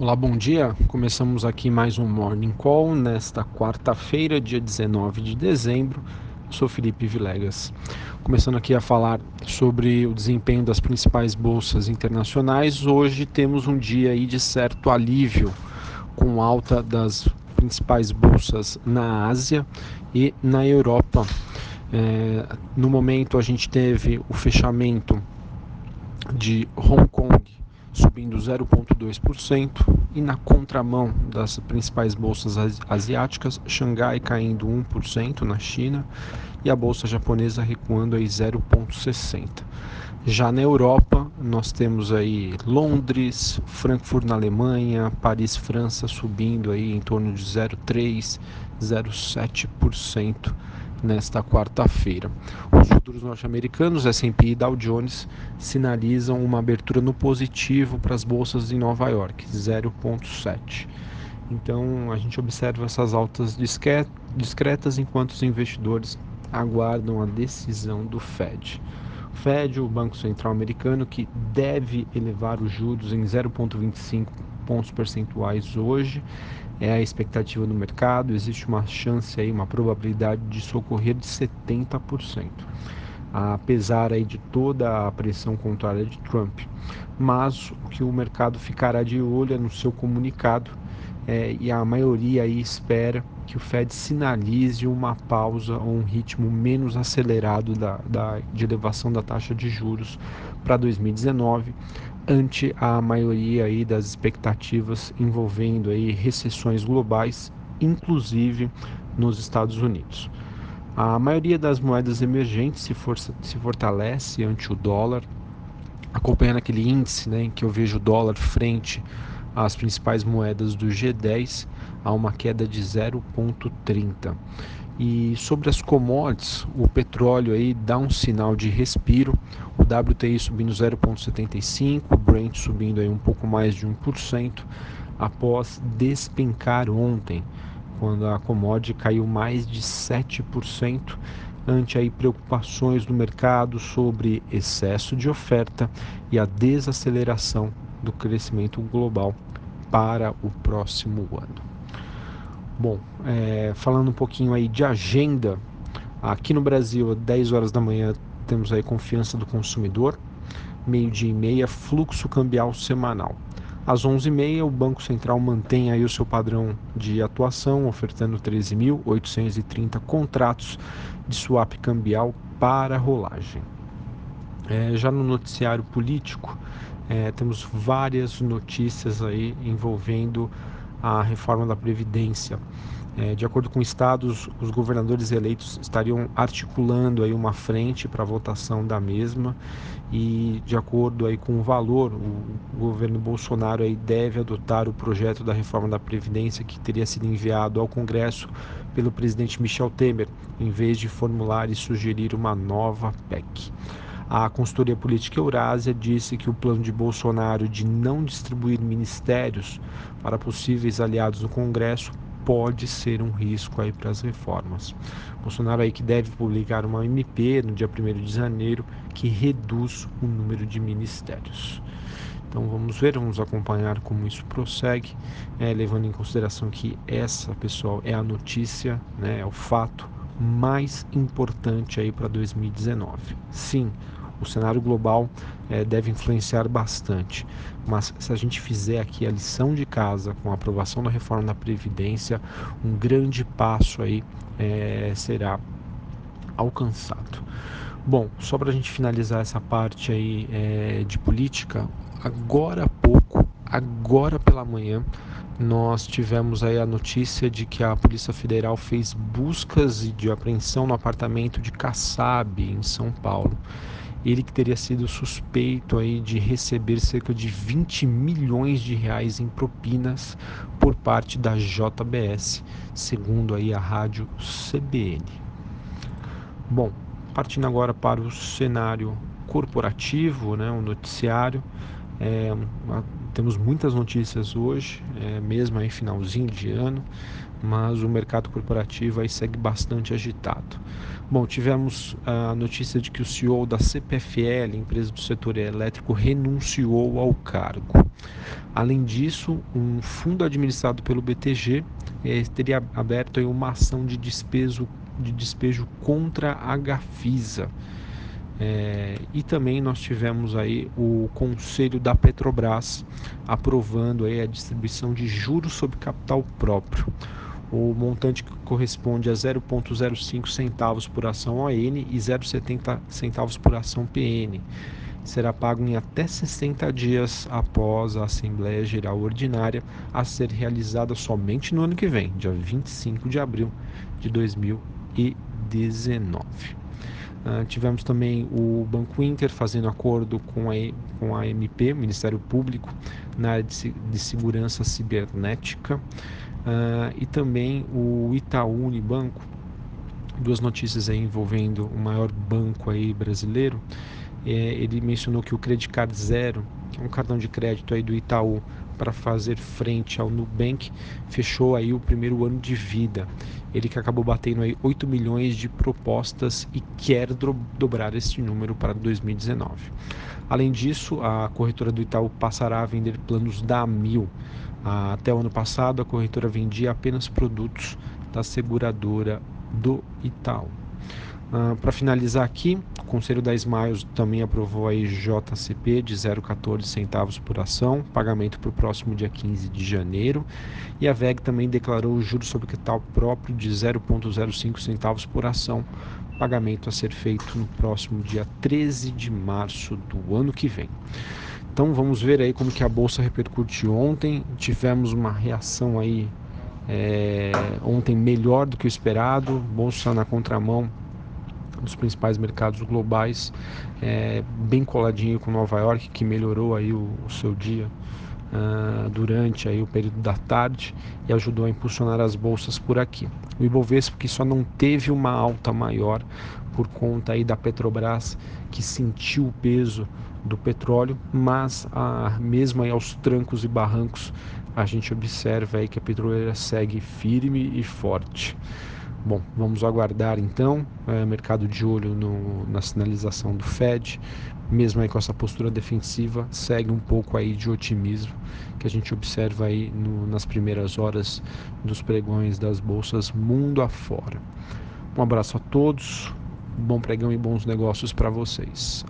Olá, bom dia. Começamos aqui mais um Morning Call nesta quarta-feira, dia 19 de dezembro. Eu sou Felipe Vilegas. Começando aqui a falar sobre o desempenho das principais bolsas internacionais. Hoje temos um dia aí de certo alívio com alta das principais bolsas na Ásia e na Europa. É, no momento a gente teve o fechamento de Hong Kong subindo 0,2%, e na contramão das principais bolsas asiáticas, Xangai caindo 1% na China e a bolsa japonesa recuando aí 0,60%. Já na Europa, nós temos aí Londres, Frankfurt na Alemanha, Paris, França subindo aí em torno de 0,3, 0,7% nesta quarta-feira. Os futuros norte-americanos, S&P e Dow Jones, sinalizam uma abertura no positivo para as bolsas em Nova York, 0,7. Então a gente observa essas altas discretas enquanto os investidores aguardam a decisão do Fed. O Fed, o Banco Central Americano, que deve elevar os juros em 0,25 pontos percentuais hoje, é a expectativa do mercado, existe uma chance aí, uma probabilidade de socorrer de 70%, apesar aí de toda a pressão contrária de Trump. Mas o que o mercado ficará de olho é no seu comunicado é, e a maioria aí espera que o Fed sinalize uma pausa ou um ritmo menos acelerado da, da, de elevação da taxa de juros para 2019, ante a maioria aí das expectativas envolvendo aí recessões globais, inclusive nos Estados Unidos. A maioria das moedas emergentes se, for, se fortalece ante o dólar, acompanhando aquele índice né, em que eu vejo o dólar frente às principais moedas do G10, há uma queda de 0,30. E sobre as commodities, o petróleo aí dá um sinal de respiro, WTI subindo 0,75, o Brent subindo aí um pouco mais de 1%, após despencar ontem, quando a commodity caiu mais de 7%, ante aí preocupações do mercado sobre excesso de oferta e a desaceleração do crescimento global para o próximo ano. Bom, é, falando um pouquinho aí de agenda, aqui no Brasil, às 10 horas da manhã, temos aí confiança do consumidor, meio-dia e meia, fluxo cambial semanal. Às 11h30, o Banco Central mantém aí o seu padrão de atuação, ofertando 13.830 contratos de swap cambial para rolagem. É, já no noticiário político, é, temos várias notícias aí envolvendo a reforma da Previdência. É, de acordo com estados, os governadores eleitos estariam articulando aí uma frente para a votação da mesma e de acordo aí com o valor, o governo Bolsonaro aí deve adotar o projeto da reforma da Previdência que teria sido enviado ao Congresso pelo presidente Michel Temer, em vez de formular e sugerir uma nova PEC. A consultoria política Eurásia disse que o plano de Bolsonaro de não distribuir ministérios para possíveis aliados no Congresso pode ser um risco aí para as reformas. Bolsonaro aí que deve publicar uma MP no dia 1 de janeiro que reduz o número de ministérios. Então vamos ver, vamos acompanhar como isso prossegue, é, levando em consideração que essa, pessoal, é a notícia, né, é o fato mais importante aí para 2019. Sim, o cenário global é, deve influenciar bastante. Mas se a gente fizer aqui a lição de casa com a aprovação da reforma da Previdência, um grande passo aí é, será alcançado. Bom, só para a gente finalizar essa parte aí é, de política, agora há pouco, agora pela manhã, nós tivemos aí a notícia de que a Polícia Federal fez buscas de apreensão no apartamento de Kassab, em São Paulo ele que teria sido suspeito aí de receber cerca de 20 milhões de reais em propinas por parte da JBS, segundo aí a rádio CBN. Bom, partindo agora para o cenário corporativo, né, o noticiário, É, temos muitas notícias hoje, é, mesmo aí finalzinho de ano, mas o mercado corporativo aí segue bastante agitado. Bom, tivemos a notícia de que o CEO da CPFL, empresa do setor elétrico, renunciou ao cargo. Além disso, um fundo administrado pelo BTG eh, teria aberto aí uma ação de despejo, de despejo contra a Gafisa. É, e também nós tivemos aí o conselho da Petrobras aprovando aí a distribuição de juros sobre capital próprio. O montante corresponde a 0,05 centavos por ação ON e 0,70 centavos por ação PN. Será pago em até 60 dias após a Assembleia Geral Ordinária a ser realizada somente no ano que vem, dia 25 de abril de 2019. Uh, tivemos também o Banco Inter fazendo acordo com a, com a MP, Ministério Público, na área de, de segurança cibernética, uh, e também o Itaú Unibanco, duas notícias aí envolvendo o maior banco aí brasileiro. É, ele mencionou que o Credit Card Zero, um cartão de crédito aí do Itaú, para fazer frente ao Nubank, fechou aí o primeiro ano de vida. Ele que acabou batendo aí 8 milhões de propostas e quer dobrar este número para 2019. Além disso, a corretora do Itaú passará a vender planos da Mil. Até o ano passado, a corretora vendia apenas produtos da seguradora do Itaú. Uh, Para finalizar aqui, o Conselho da Smiles também aprovou a JCP de 0,14 centavos por ação, pagamento para o próximo dia 15 de janeiro. E a VEG também declarou o juros sobre capital próprio de 0,05 centavos por ação, pagamento a ser feito no próximo dia 13 de março do ano que vem. Então vamos ver aí como que a bolsa repercute ontem. Tivemos uma reação aí é, ontem melhor do que o esperado, bolsa na contramão dos principais mercados globais, é, bem coladinho com Nova York, que melhorou aí o, o seu dia uh, durante aí o período da tarde e ajudou a impulsionar as bolsas por aqui. O Ibovespa que só não teve uma alta maior por conta aí da Petrobras que sentiu o peso do petróleo, mas a, mesmo aí aos trancos e barrancos a gente observa aí que a petroleira segue firme e forte. Bom, vamos aguardar então, é, mercado de olho no, na sinalização do Fed, mesmo aí com essa postura defensiva, segue um pouco aí de otimismo que a gente observa aí no, nas primeiras horas dos pregões das bolsas mundo afora. Um abraço a todos, bom pregão e bons negócios para vocês.